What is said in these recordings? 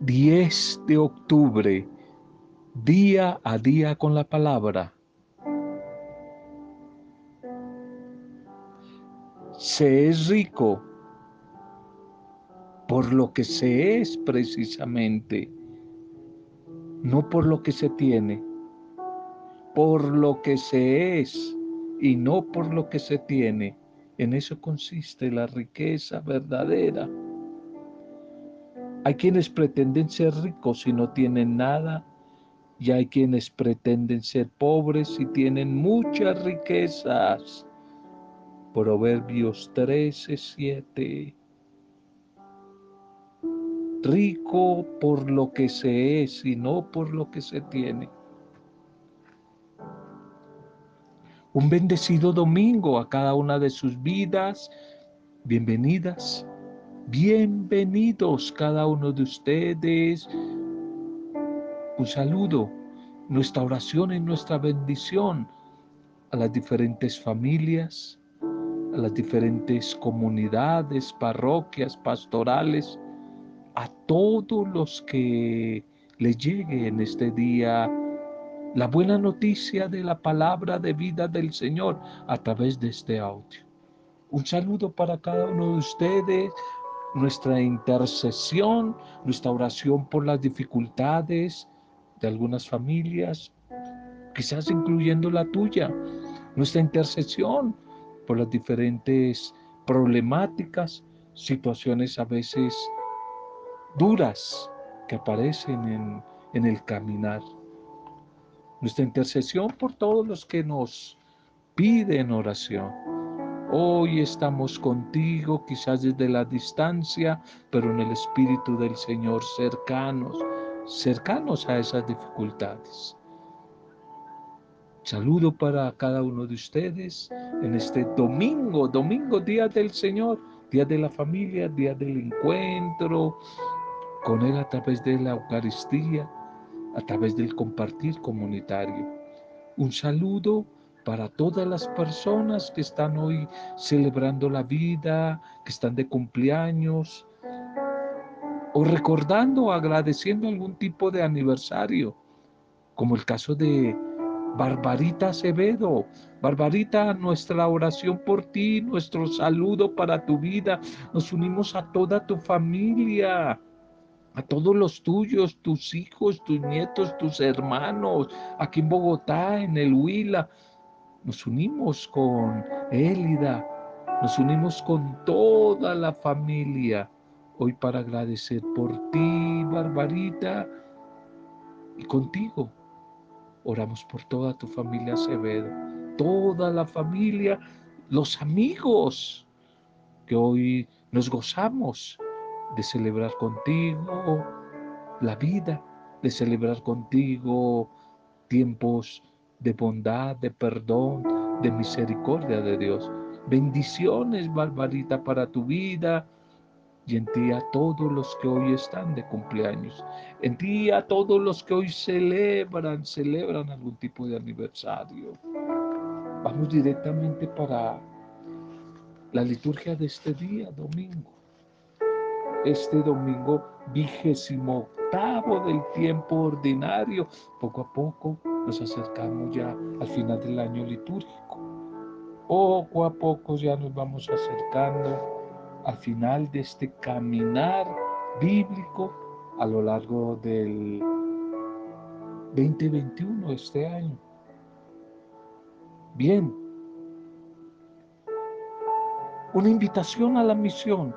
10 de octubre, día a día con la palabra. Se es rico por lo que se es precisamente, no por lo que se tiene, por lo que se es y no por lo que se tiene. En eso consiste la riqueza verdadera. Hay quienes pretenden ser ricos y no tienen nada, y hay quienes pretenden ser pobres y tienen muchas riquezas. Proverbios 13, 7. Rico por lo que se es y no por lo que se tiene. Un bendecido domingo a cada una de sus vidas. Bienvenidas, bienvenidos cada uno de ustedes. Un saludo, nuestra oración y nuestra bendición a las diferentes familias, a las diferentes comunidades, parroquias, pastorales, a todos los que les llegue en este día la buena noticia de la palabra de vida del Señor a través de este audio. Un saludo para cada uno de ustedes, nuestra intercesión, nuestra oración por las dificultades de algunas familias, quizás incluyendo la tuya, nuestra intercesión por las diferentes problemáticas, situaciones a veces duras que aparecen en, en el caminar nuestra intercesión por todos los que nos piden oración. Hoy estamos contigo, quizás desde la distancia, pero en el Espíritu del Señor cercanos, cercanos a esas dificultades. Saludo para cada uno de ustedes en este domingo, domingo, día del Señor, día de la familia, día del encuentro con Él a través de la Eucaristía a través del compartir comunitario. Un saludo para todas las personas que están hoy celebrando la vida, que están de cumpleaños, o recordando o agradeciendo algún tipo de aniversario, como el caso de Barbarita Acevedo. Barbarita, nuestra oración por ti, nuestro saludo para tu vida. Nos unimos a toda tu familia a todos los tuyos, tus hijos, tus nietos, tus hermanos, aquí en Bogotá, en el Huila. Nos unimos con Élida, nos unimos con toda la familia hoy para agradecer por ti, Barbarita, y contigo. Oramos por toda tu familia Acevedo, toda la familia, los amigos que hoy nos gozamos de celebrar contigo la vida, de celebrar contigo tiempos de bondad, de perdón, de misericordia de Dios. Bendiciones, Barbarita, para tu vida y en ti a todos los que hoy están de cumpleaños. En ti a todos los que hoy celebran, celebran algún tipo de aniversario. Vamos directamente para la liturgia de este día, domingo este domingo vigésimo octavo del tiempo ordinario. Poco a poco nos acercamos ya al final del año litúrgico. Poco a poco ya nos vamos acercando al final de este caminar bíblico a lo largo del 2021, este año. Bien, una invitación a la misión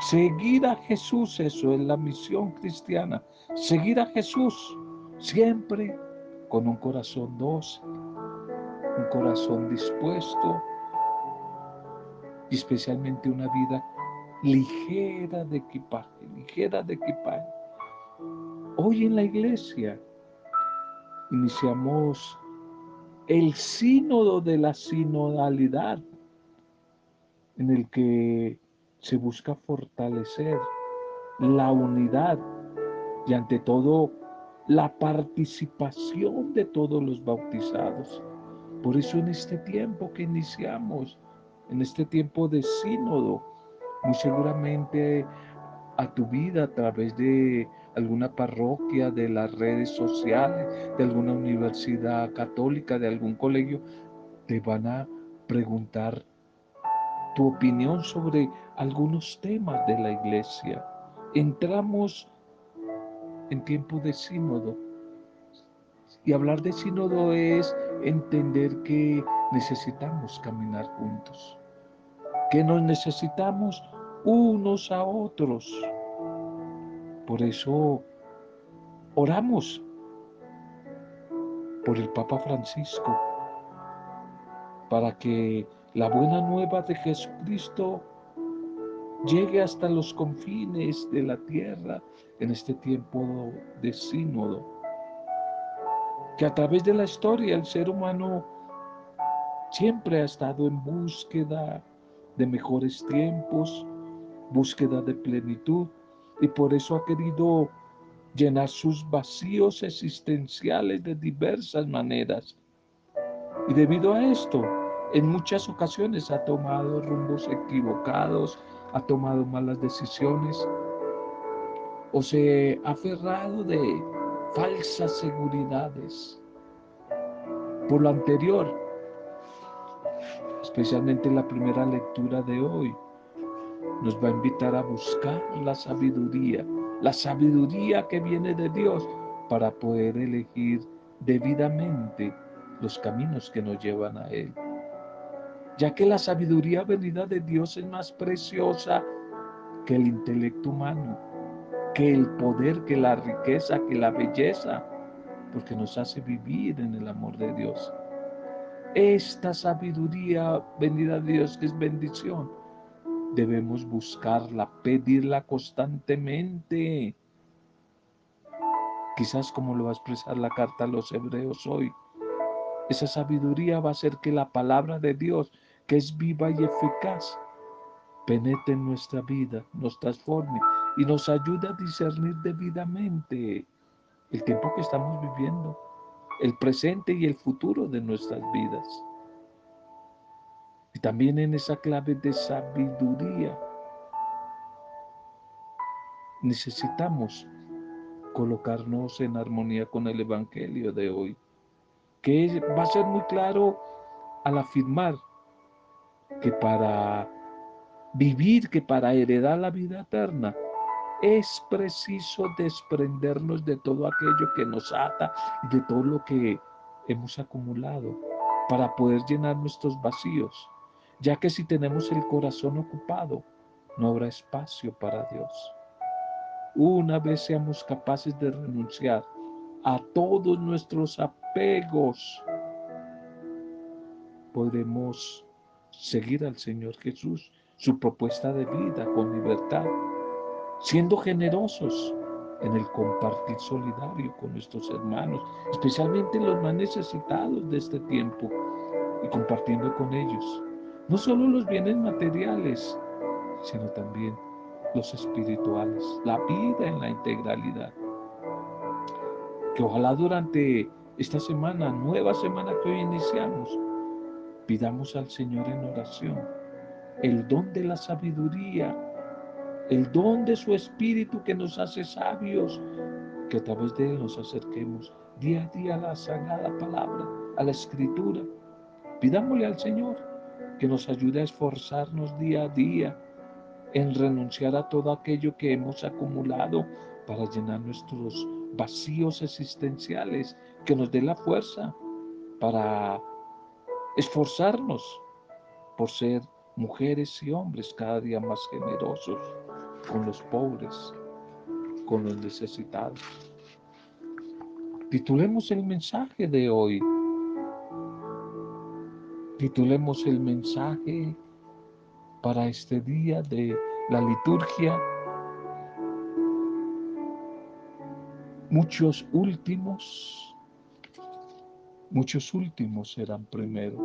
Seguir a Jesús, eso es la misión cristiana. Seguir a Jesús siempre con un corazón dócil, un corazón dispuesto y especialmente una vida ligera de equipaje, ligera de equipaje. Hoy en la iglesia iniciamos el sínodo de la sinodalidad en el que se busca fortalecer la unidad y ante todo la participación de todos los bautizados. Por eso en este tiempo que iniciamos, en este tiempo de sínodo, muy seguramente a tu vida a través de alguna parroquia, de las redes sociales, de alguna universidad católica, de algún colegio, te van a preguntar tu opinión sobre algunos temas de la iglesia. Entramos en tiempo de sínodo. Y hablar de sínodo es entender que necesitamos caminar juntos, que nos necesitamos unos a otros. Por eso oramos por el Papa Francisco, para que la buena nueva de Jesucristo llegue hasta los confines de la tierra en este tiempo de sínodo. Que a través de la historia el ser humano siempre ha estado en búsqueda de mejores tiempos, búsqueda de plenitud, y por eso ha querido llenar sus vacíos existenciales de diversas maneras. Y debido a esto, en muchas ocasiones ha tomado rumbos equivocados, ha tomado malas decisiones o se ha aferrado de falsas seguridades. Por lo anterior, especialmente en la primera lectura de hoy, nos va a invitar a buscar la sabiduría, la sabiduría que viene de Dios para poder elegir debidamente los caminos que nos llevan a Él. Ya que la sabiduría venida de Dios es más preciosa que el intelecto humano, que el poder, que la riqueza, que la belleza, porque nos hace vivir en el amor de Dios. Esta sabiduría venida de Dios que es bendición, debemos buscarla, pedirla constantemente. Quizás como lo va a expresar la carta a los hebreos hoy. Esa sabiduría va a hacer que la palabra de Dios, que es viva y eficaz, penetre en nuestra vida, nos transforme y nos ayude a discernir debidamente el tiempo que estamos viviendo, el presente y el futuro de nuestras vidas. Y también en esa clave de sabiduría necesitamos colocarnos en armonía con el Evangelio de hoy, que va a ser muy claro al afirmar que para vivir, que para heredar la vida eterna, es preciso desprendernos de todo aquello que nos ata y de todo lo que hemos acumulado para poder llenar nuestros vacíos ya que si tenemos el corazón ocupado, no habrá espacio para Dios. Una vez seamos capaces de renunciar a todos nuestros apegos, podremos seguir al Señor Jesús, su propuesta de vida con libertad, siendo generosos en el compartir solidario con nuestros hermanos, especialmente los más necesitados de este tiempo, y compartiendo con ellos no solo los bienes materiales, sino también los espirituales, la vida en la integralidad. Que ojalá durante esta semana, nueva semana que hoy iniciamos, pidamos al Señor en oración el don de la sabiduría, el don de su espíritu que nos hace sabios, que a través de él nos acerquemos día a día a la sagrada palabra, a la escritura. Pidámosle al Señor que nos ayude a esforzarnos día a día en renunciar a todo aquello que hemos acumulado para llenar nuestros vacíos existenciales, que nos dé la fuerza para esforzarnos por ser mujeres y hombres cada día más generosos con los pobres, con los necesitados. Titulemos el mensaje de hoy titulemos el mensaje para este día de la liturgia. Muchos últimos, muchos últimos serán primero.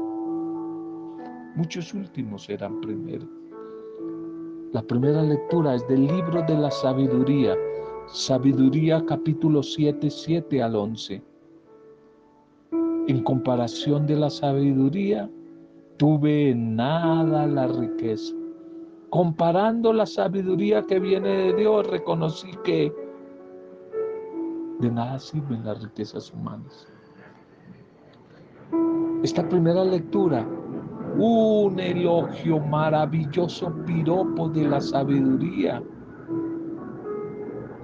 Muchos últimos serán primero. La primera lectura es del libro de la sabiduría, sabiduría capítulo 7, 7 al 11. En comparación de la sabiduría, tuve en nada la riqueza, comparando la sabiduría que viene de Dios, reconocí que de nada sirven las riquezas humanas. Esta primera lectura, un elogio maravilloso, piropo de la sabiduría,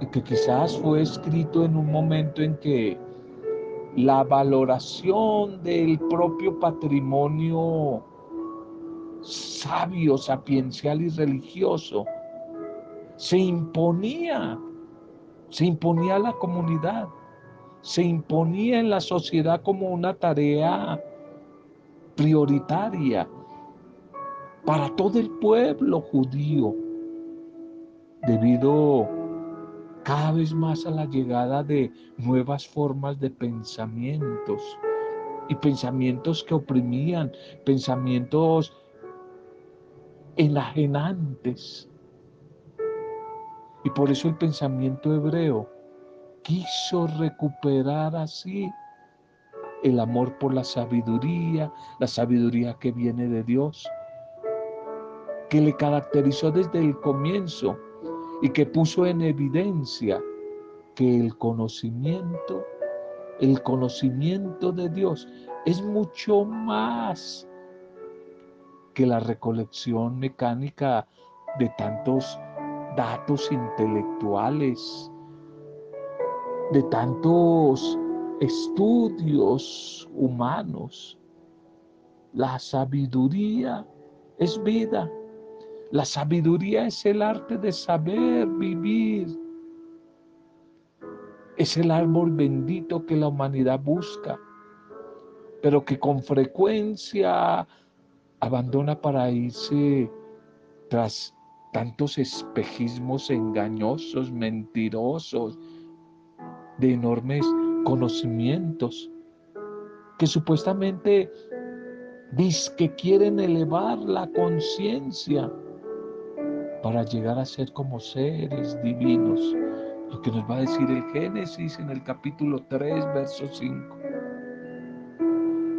y que quizás fue escrito en un momento en que la valoración del propio patrimonio sabio, sapiencial y religioso se imponía, se imponía a la comunidad, se imponía en la sociedad como una tarea prioritaria para todo el pueblo judío, debido cada vez más a la llegada de nuevas formas de pensamientos y pensamientos que oprimían, pensamientos enajenantes. Y por eso el pensamiento hebreo quiso recuperar así el amor por la sabiduría, la sabiduría que viene de Dios, que le caracterizó desde el comienzo y que puso en evidencia que el conocimiento, el conocimiento de Dios es mucho más que la recolección mecánica de tantos datos intelectuales, de tantos estudios humanos. La sabiduría es vida. La sabiduría es el arte de saber vivir. Es el árbol bendito que la humanidad busca, pero que con frecuencia abandona para irse tras tantos espejismos engañosos, mentirosos, de enormes conocimientos que supuestamente dice que quieren elevar la conciencia para llegar a ser como seres divinos. Lo que nos va a decir el Génesis en el capítulo 3, verso 5.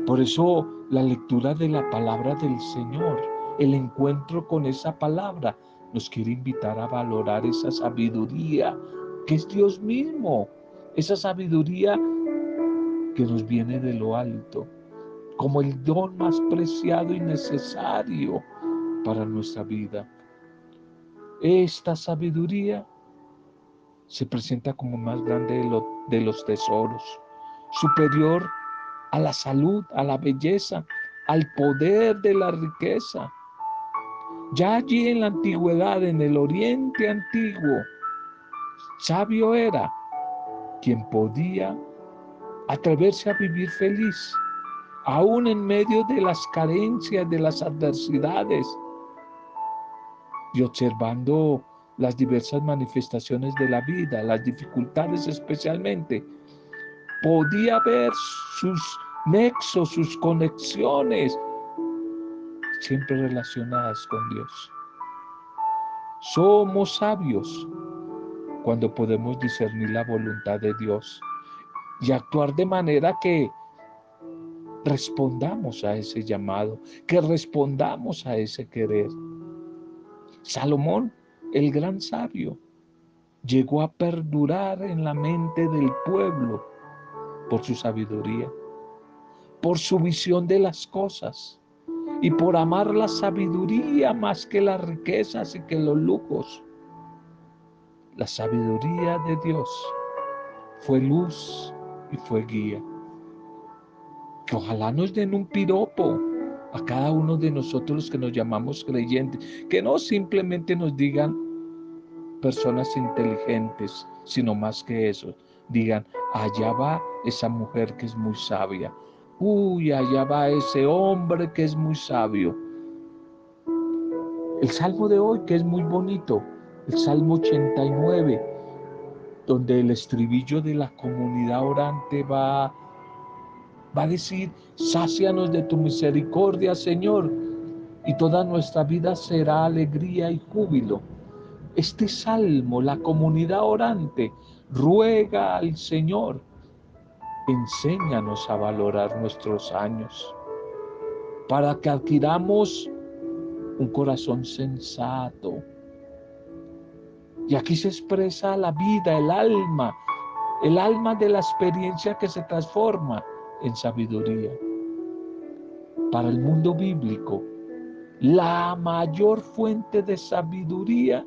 Por eso la lectura de la palabra del Señor, el encuentro con esa palabra, nos quiere invitar a valorar esa sabiduría que es Dios mismo, esa sabiduría que nos viene de lo alto, como el don más preciado y necesario para nuestra vida. Esta sabiduría se presenta como más grande de, de los tesoros, superior a la salud, a la belleza, al poder de la riqueza. Ya allí en la antigüedad, en el oriente antiguo, sabio era quien podía atreverse a vivir feliz, aún en medio de las carencias, de las adversidades, y observando las diversas manifestaciones de la vida, las dificultades especialmente, podía ver sus nexos, sus conexiones, siempre relacionadas con Dios. Somos sabios cuando podemos discernir la voluntad de Dios y actuar de manera que respondamos a ese llamado, que respondamos a ese querer. Salomón, el gran sabio, llegó a perdurar en la mente del pueblo por su sabiduría, por su visión de las cosas y por amar la sabiduría más que las riquezas y que los lujos. La sabiduría de Dios fue luz y fue guía. Ojalá nos den un piropo a cada uno de nosotros que nos llamamos creyentes, que no simplemente nos digan personas inteligentes, sino más que eso, digan, allá va esa mujer que es muy sabia, uy, allá va ese hombre que es muy sabio. El salmo de hoy, que es muy bonito, el salmo 89, donde el estribillo de la comunidad orante va Va a decir, sácianos de tu misericordia, Señor, y toda nuestra vida será alegría y júbilo. Este salmo, la comunidad orante, ruega al Señor, enséñanos a valorar nuestros años, para que adquiramos un corazón sensato. Y aquí se expresa la vida, el alma, el alma de la experiencia que se transforma en sabiduría. Para el mundo bíblico, la mayor fuente de sabiduría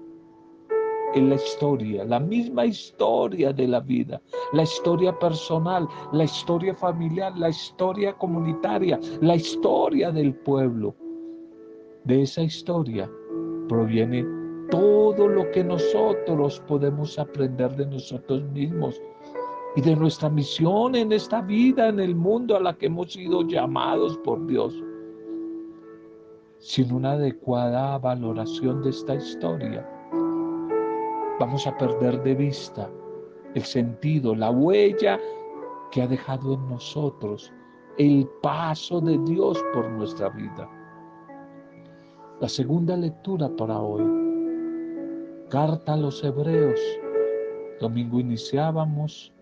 en la historia, la misma historia de la vida, la historia personal, la historia familiar, la historia comunitaria, la historia del pueblo. De esa historia proviene todo lo que nosotros podemos aprender de nosotros mismos y de nuestra misión en esta vida, en el mundo a la que hemos sido llamados por Dios. Sin una adecuada valoración de esta historia, vamos a perder de vista el sentido, la huella que ha dejado en nosotros el paso de Dios por nuestra vida. La segunda lectura para hoy, carta a los hebreos. Domingo iniciábamos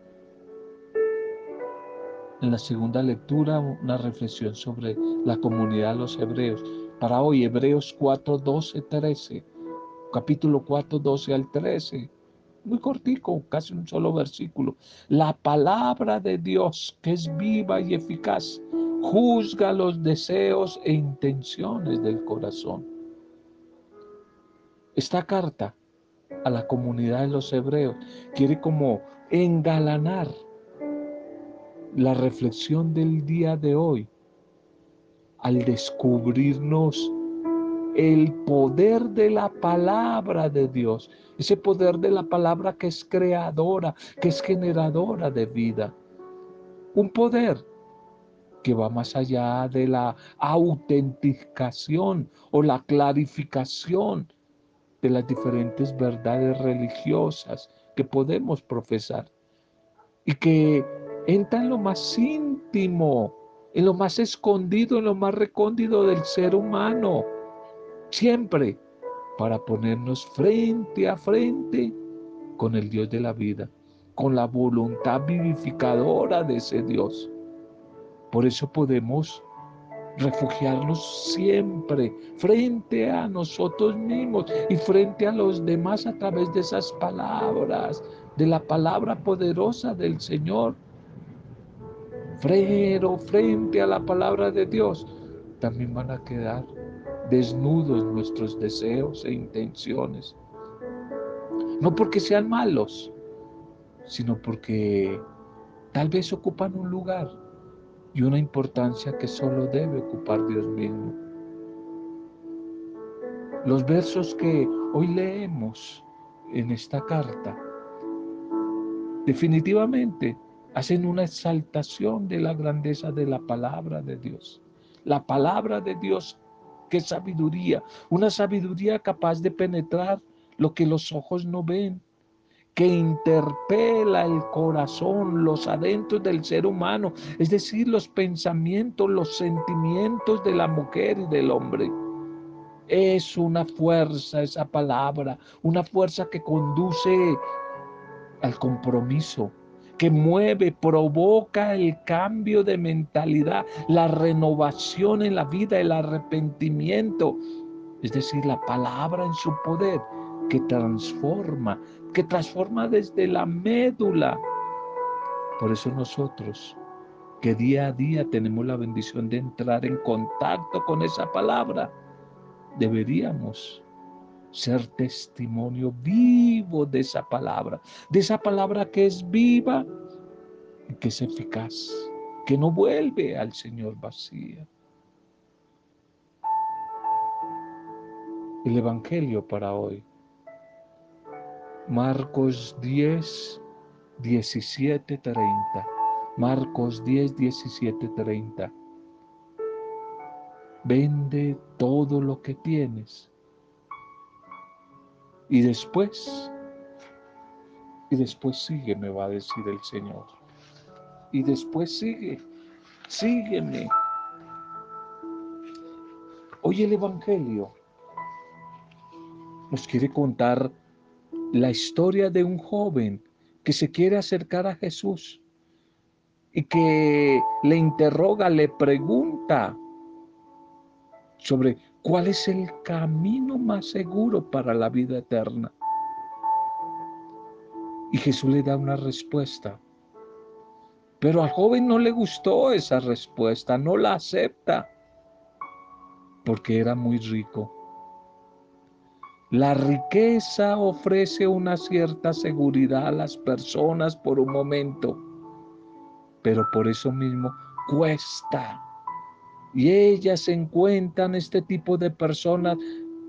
en la segunda lectura una reflexión sobre la comunidad de los hebreos. Para hoy, Hebreos 4, 12, 13 capítulo 4, 12 al 13. Muy cortico, casi un solo versículo. La palabra de Dios, que es viva y eficaz, juzga los deseos e intenciones del corazón. Esta carta a la comunidad de los hebreos quiere como engalanar la reflexión del día de hoy al descubrirnos el poder de la palabra de Dios, ese poder de la palabra que es creadora, que es generadora de vida. Un poder que va más allá de la autenticación o la clarificación de las diferentes verdades religiosas que podemos profesar y que entra en lo más íntimo, en lo más escondido, en lo más recóndito del ser humano siempre para ponernos frente a frente con el Dios de la vida, con la voluntad vivificadora de ese Dios. Por eso podemos refugiarnos siempre frente a nosotros mismos y frente a los demás a través de esas palabras, de la palabra poderosa del Señor. Frero, frente a la palabra de Dios, también van a quedar desnudos nuestros deseos e intenciones. No porque sean malos, sino porque tal vez ocupan un lugar y una importancia que solo debe ocupar Dios mismo. Los versos que hoy leemos en esta carta definitivamente hacen una exaltación de la grandeza de la palabra de Dios. La palabra de Dios qué sabiduría, una sabiduría capaz de penetrar lo que los ojos no ven, que interpela el corazón, los adentros del ser humano, es decir, los pensamientos, los sentimientos de la mujer y del hombre. Es una fuerza esa palabra, una fuerza que conduce al compromiso, que mueve, provoca el cambio de mentalidad, la renovación en la vida, el arrepentimiento. Es decir, la palabra en su poder que transforma, que transforma desde la médula. Por eso nosotros, que día a día tenemos la bendición de entrar en contacto con esa palabra, deberíamos ser testimonio vivo de esa palabra, de esa palabra que es viva y que es eficaz, que no vuelve al Señor vacía. El Evangelio para hoy. Marcos 10, 17, 30. Marcos 10, 17, 30. Vende todo lo que tienes y después, y después sigue, me va a decir el Señor. Y después sigue, sígueme. Hoy el Evangelio nos quiere contar la historia de un joven que se quiere acercar a Jesús y que le interroga, le pregunta sobre ¿Cuál es el camino más seguro para la vida eterna? Y Jesús le da una respuesta. Pero al joven no le gustó esa respuesta, no la acepta, porque era muy rico. La riqueza ofrece una cierta seguridad a las personas por un momento, pero por eso mismo cuesta. Y ellas encuentran, este tipo de personas,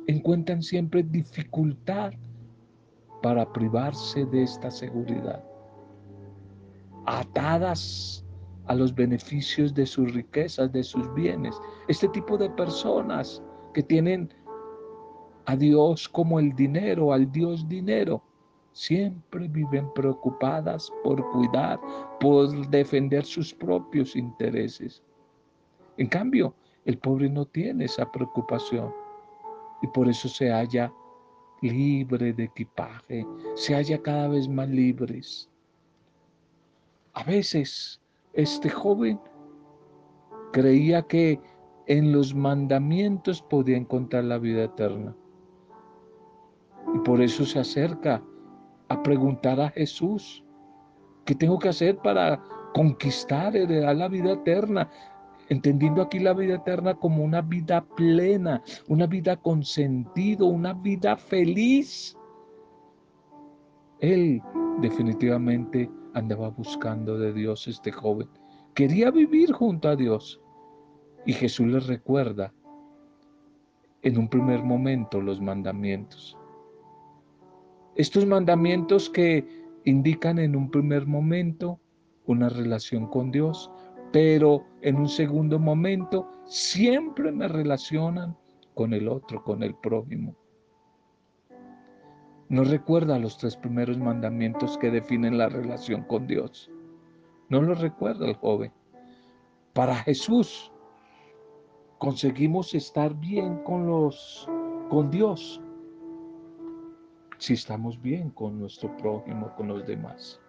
encuentran siempre dificultad para privarse de esta seguridad atadas a los beneficios de sus riquezas, de sus bienes. Este tipo de personas que tienen a Dios como el dinero, al Dios dinero, siempre viven preocupadas por cuidar, por defender sus propios intereses. En cambio, el pobre no tiene esa preocupación y por eso se halla libre de equipaje, se halla cada vez más libres a veces este joven creía que en los mandamientos podía encontrar la vida eterna. Y por eso se acerca a preguntar a Jesús, ¿qué tengo que hacer para conquistar, heredar la vida eterna? Entendiendo aquí la vida eterna como una vida plena, una vida con sentido, una vida feliz. Él definitivamente andaba buscando de Dios este joven. Quería vivir junto a Dios. Y Jesús le recuerda en un primer momento los mandamientos. Estos mandamientos que indican en un primer momento una relación con Dios, pero en un segundo momento siempre me relacionan con el otro, con el prójimo. No recuerda los tres primeros mandamientos que definen la relación con Dios. No lo recuerda el joven. Para Jesús conseguimos estar bien con los con Dios si estamos bien con nuestro prójimo, con los demás.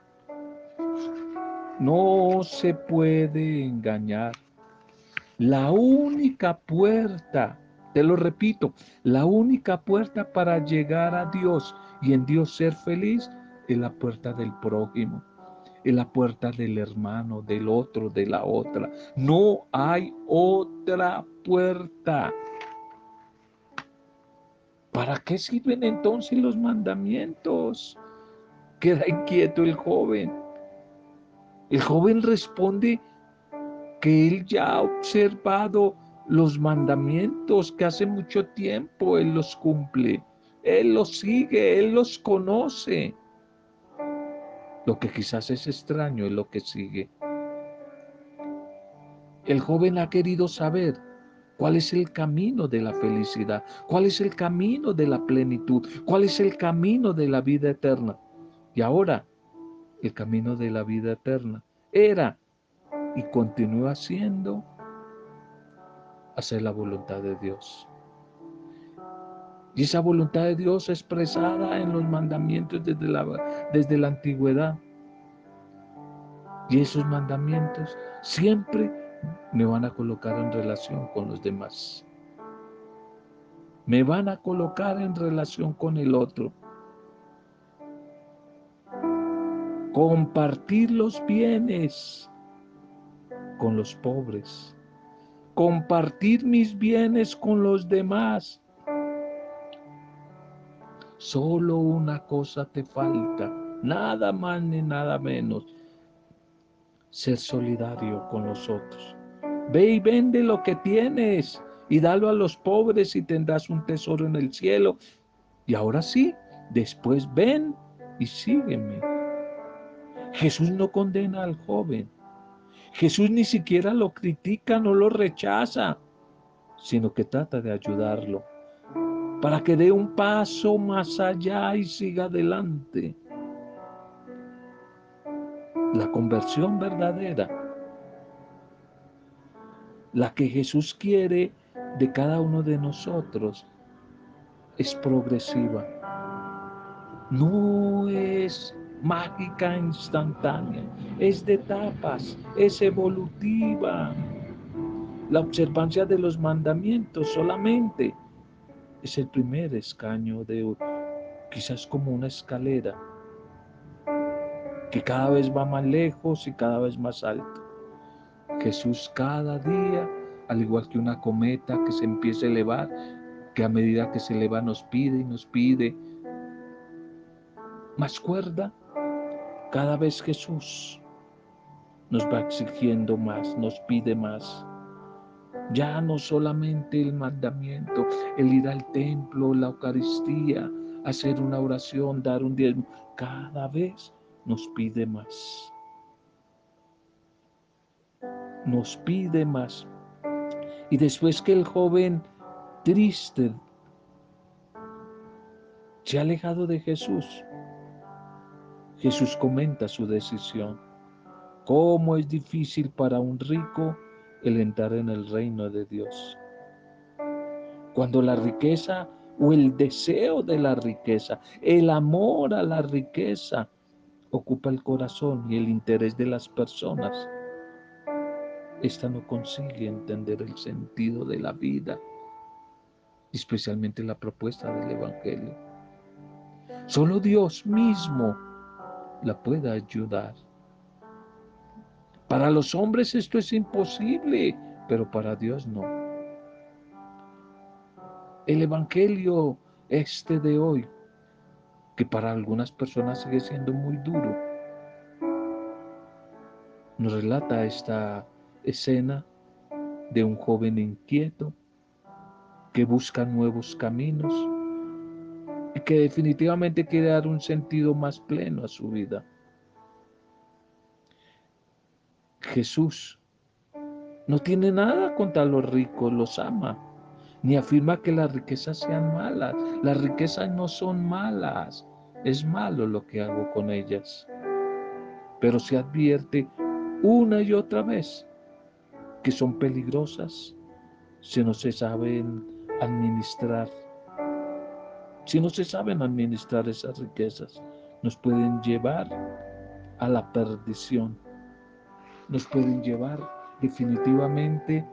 No se puede engañar. La única puerta, te lo repito, la única puerta para llegar a Dios y en Dios ser feliz es la puerta del prójimo, es la puerta del hermano, del otro, de la otra. No hay otra puerta. ¿Para qué sirven entonces los mandamientos? Queda inquieto el joven. El joven responde que él ya ha observado los mandamientos, que hace mucho tiempo él los cumple. Él los sigue, Él los conoce. Lo que quizás es extraño es lo que sigue. El joven ha querido saber cuál es el camino de la felicidad, cuál es el camino de la plenitud, cuál es el camino de la vida eterna. Y ahora, el camino de la vida eterna era y continúa siendo hacer la voluntad de Dios. Y esa voluntad de Dios expresada en los mandamientos desde la, desde la antigüedad. Y esos mandamientos siempre me van a colocar en relación con los demás. Me van a colocar en relación con el otro. Compartir los bienes con los pobres. Compartir mis bienes con los demás Solo una cosa te falta, nada más ni nada menos, ser solidario con los otros. Ve y vende lo que tienes y dalo a los pobres y tendrás un tesoro en el cielo. Y ahora sí, después ven y sígueme. Jesús no condena al joven. Jesús ni siquiera lo critica, no lo rechaza, sino que trata de ayudarlo para que dé un paso más allá y siga adelante. La conversión verdadera, la que Jesús quiere de cada uno de nosotros, es progresiva. No es mágica instantánea, es de etapas, es evolutiva. La observancia de los mandamientos solamente es el primer escaño de quizás como una escalera que cada vez va más lejos y cada vez más alto. Jesús cada día, al igual que una cometa que se empieza a elevar, que a medida que se eleva nos pide y nos pide más cuerda, cada vez Jesús nos va exigiendo más, nos pide más. Ya no solamente el mandamiento, el ir al templo, la Eucaristía, hacer una oración, dar un diezmo, cada vez nos pide más. Nos pide más. Y después que el joven triste se ha alejado de Jesús, Jesús comenta su decisión. ¿Cómo es difícil para un rico el entrar en el reino de Dios? Cuando la riqueza o el deseo de la riqueza, el amor a la riqueza ocupa el corazón y el interés de las personas, esta no consigue entender el sentido de la vida, especialmente la propuesta del Evangelio. Solo Dios mismo la pueda ayudar. Para los hombres esto es imposible, pero para Dios no. El Evangelio este de hoy, para algunas personas sigue siendo muy duro, nos relata esta escena de un joven inquieto que busca nuevos caminos y que definitivamente quiere dar un sentido más pleno a su vida. Jesús no tiene nada contra los ricos, los ama, ni afirma que las riquezas sean malas. Las riquezas no son malas, es malo lo que hago con ellas. Pero se advierte una y otra vez que son peligrosas si no se saben administrar. Si no se saben administrar esas riquezas, nos pueden llevar a la perdición, nos pueden llevar definitivamente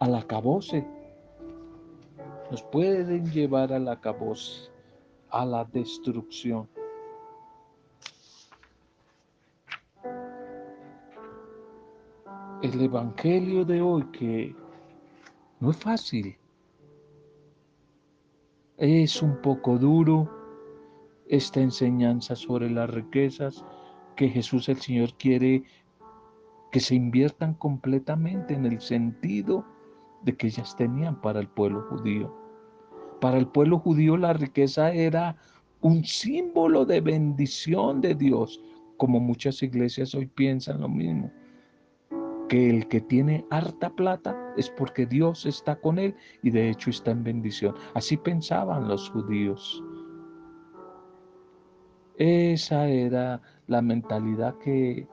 al acabose, nos pueden llevar al acabose, a la destrucción. El Evangelio de hoy que no es fácil, es un poco duro esta enseñanza sobre las riquezas que Jesús el Señor quiere que se inviertan completamente en el sentido de que ellas tenían para el pueblo judío. Para el pueblo judío la riqueza era un símbolo de bendición de Dios, como muchas iglesias hoy piensan lo mismo que el que tiene harta plata es porque Dios está con él y de hecho está en bendición. Así pensaban los judíos. Esa era la mentalidad que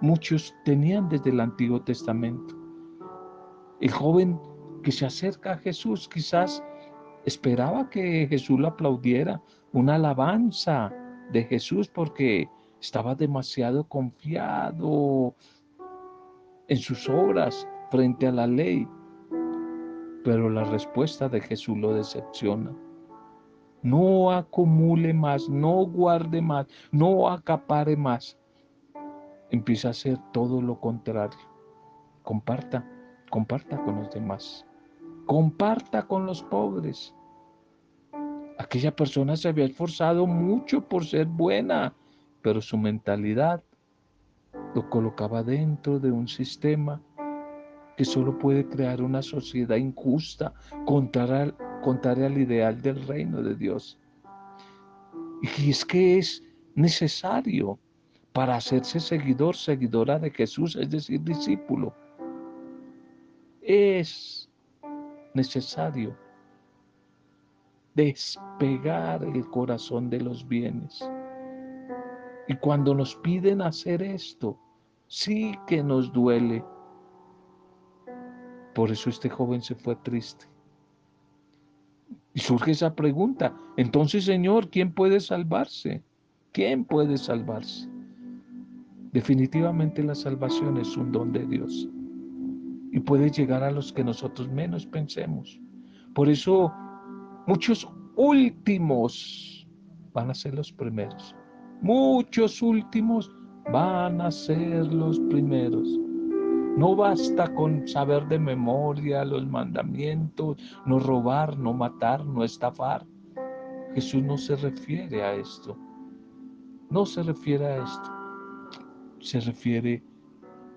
muchos tenían desde el Antiguo Testamento. El joven que se acerca a Jesús quizás esperaba que Jesús lo aplaudiera, una alabanza de Jesús porque estaba demasiado confiado, en sus obras frente a la ley. Pero la respuesta de Jesús lo decepciona. No acumule más, no guarde más, no acapare más. Empieza a hacer todo lo contrario. Comparta, comparta con los demás. Comparta con los pobres. Aquella persona se había esforzado mucho por ser buena, pero su mentalidad lo colocaba dentro de un sistema que solo puede crear una sociedad injusta, contraria, al ideal del reino de Dios. Y es que es necesario para hacerse seguidor, seguidora de Jesús, es decir, discípulo. Es necesario despegar el corazón de los bienes y cuando nos piden hacer esto, sí que nos duele. Por eso este joven se fue triste. Y surge esa pregunta, entonces Señor, ¿quién puede salvarse? ¿Quién puede salvarse? Definitivamente la salvación es un don de Dios. y puede llegar a los que nosotros menos pensemos. Por eso muchos últimos van a ser los primeros. Muchos últimos van a ser los primeros. No basta con saber de memoria los mandamientos, no robar, no matar, no estafar. Jesús no se refiere a esto. No se refiere a esto. Se refiere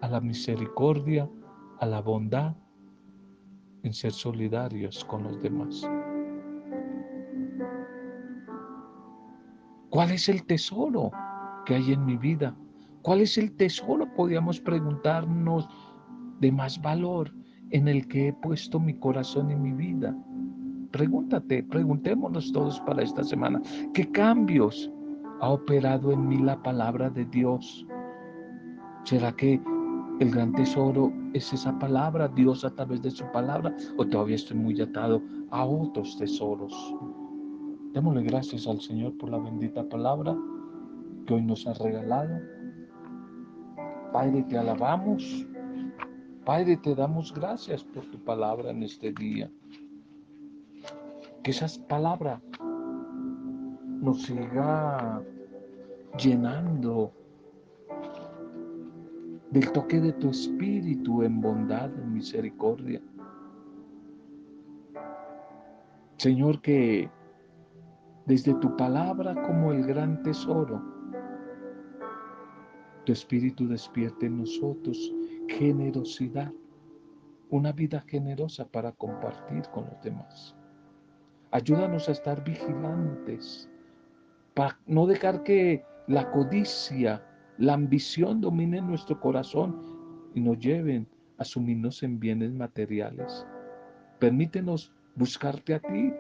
a la misericordia, a la bondad, en ser solidarios con los demás. ¿Cuál es el tesoro que hay en mi vida? ¿Cuál es el tesoro, podríamos preguntarnos, de más valor en el que he puesto mi corazón y mi vida? Pregúntate, preguntémonos todos para esta semana, ¿qué cambios ha operado en mí la palabra de Dios? ¿Será que el gran tesoro es esa palabra, Dios a través de su palabra, o todavía estoy muy atado a otros tesoros? Démosle gracias al Señor por la bendita palabra que hoy nos ha regalado. Padre, te alabamos. Padre, te damos gracias por tu palabra en este día. Que esa palabra nos siga llenando del toque de tu espíritu en bondad, en misericordia. Señor, que desde tu palabra como el gran tesoro, tu espíritu despierte en nosotros generosidad, una vida generosa para compartir con los demás. Ayúdanos a estar vigilantes, para no dejar que la codicia, la ambición domine nuestro corazón y nos lleven a sumirnos en bienes materiales. Permítenos buscarte a ti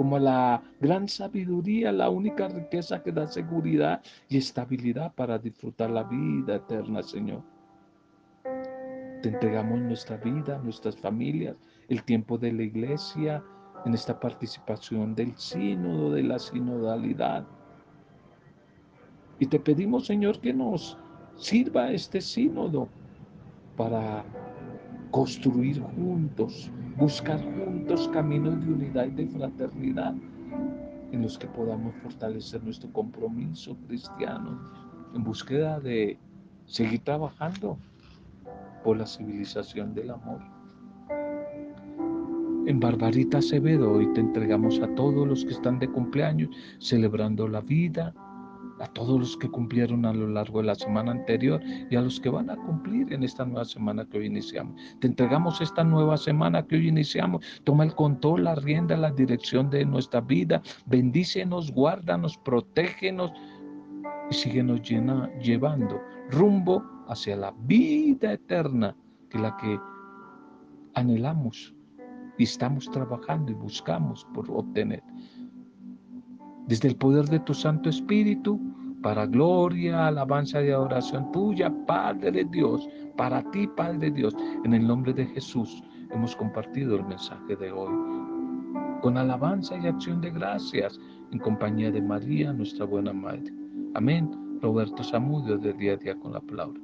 como la gran sabiduría, la única riqueza que da seguridad y estabilidad para disfrutar la vida eterna, Señor. Te entregamos nuestra vida, nuestras familias, el tiempo de la iglesia, en esta participación del sínodo, de la sinodalidad. Y te pedimos, Señor, que nos sirva este sínodo para construir juntos, buscar juntos caminos de unidad y de fraternidad en los que podamos fortalecer nuestro compromiso cristiano en búsqueda de seguir trabajando por la civilización del amor. En Barbarita Acevedo hoy te entregamos a todos los que están de cumpleaños celebrando la vida, a todos los que cumplieron a lo largo de la semana anterior y a los que van a cumplir en esta nueva semana que hoy iniciamos. Te entregamos esta nueva semana que hoy iniciamos. Toma el control, la rienda, la dirección de nuestra vida. Bendícenos, guárdanos, protégenos y síguenos llena, llevando rumbo hacia la vida eterna, que la que anhelamos y estamos trabajando y buscamos por obtener desde el poder de tu Santo Espíritu, para gloria, alabanza y adoración tuya, Padre Dios, para ti, Padre Dios, en el nombre de Jesús, hemos compartido el mensaje de hoy. Con alabanza y acción de gracias, en compañía de María, nuestra buena Madre. Amén. Roberto Samudio, de día a día con la palabra.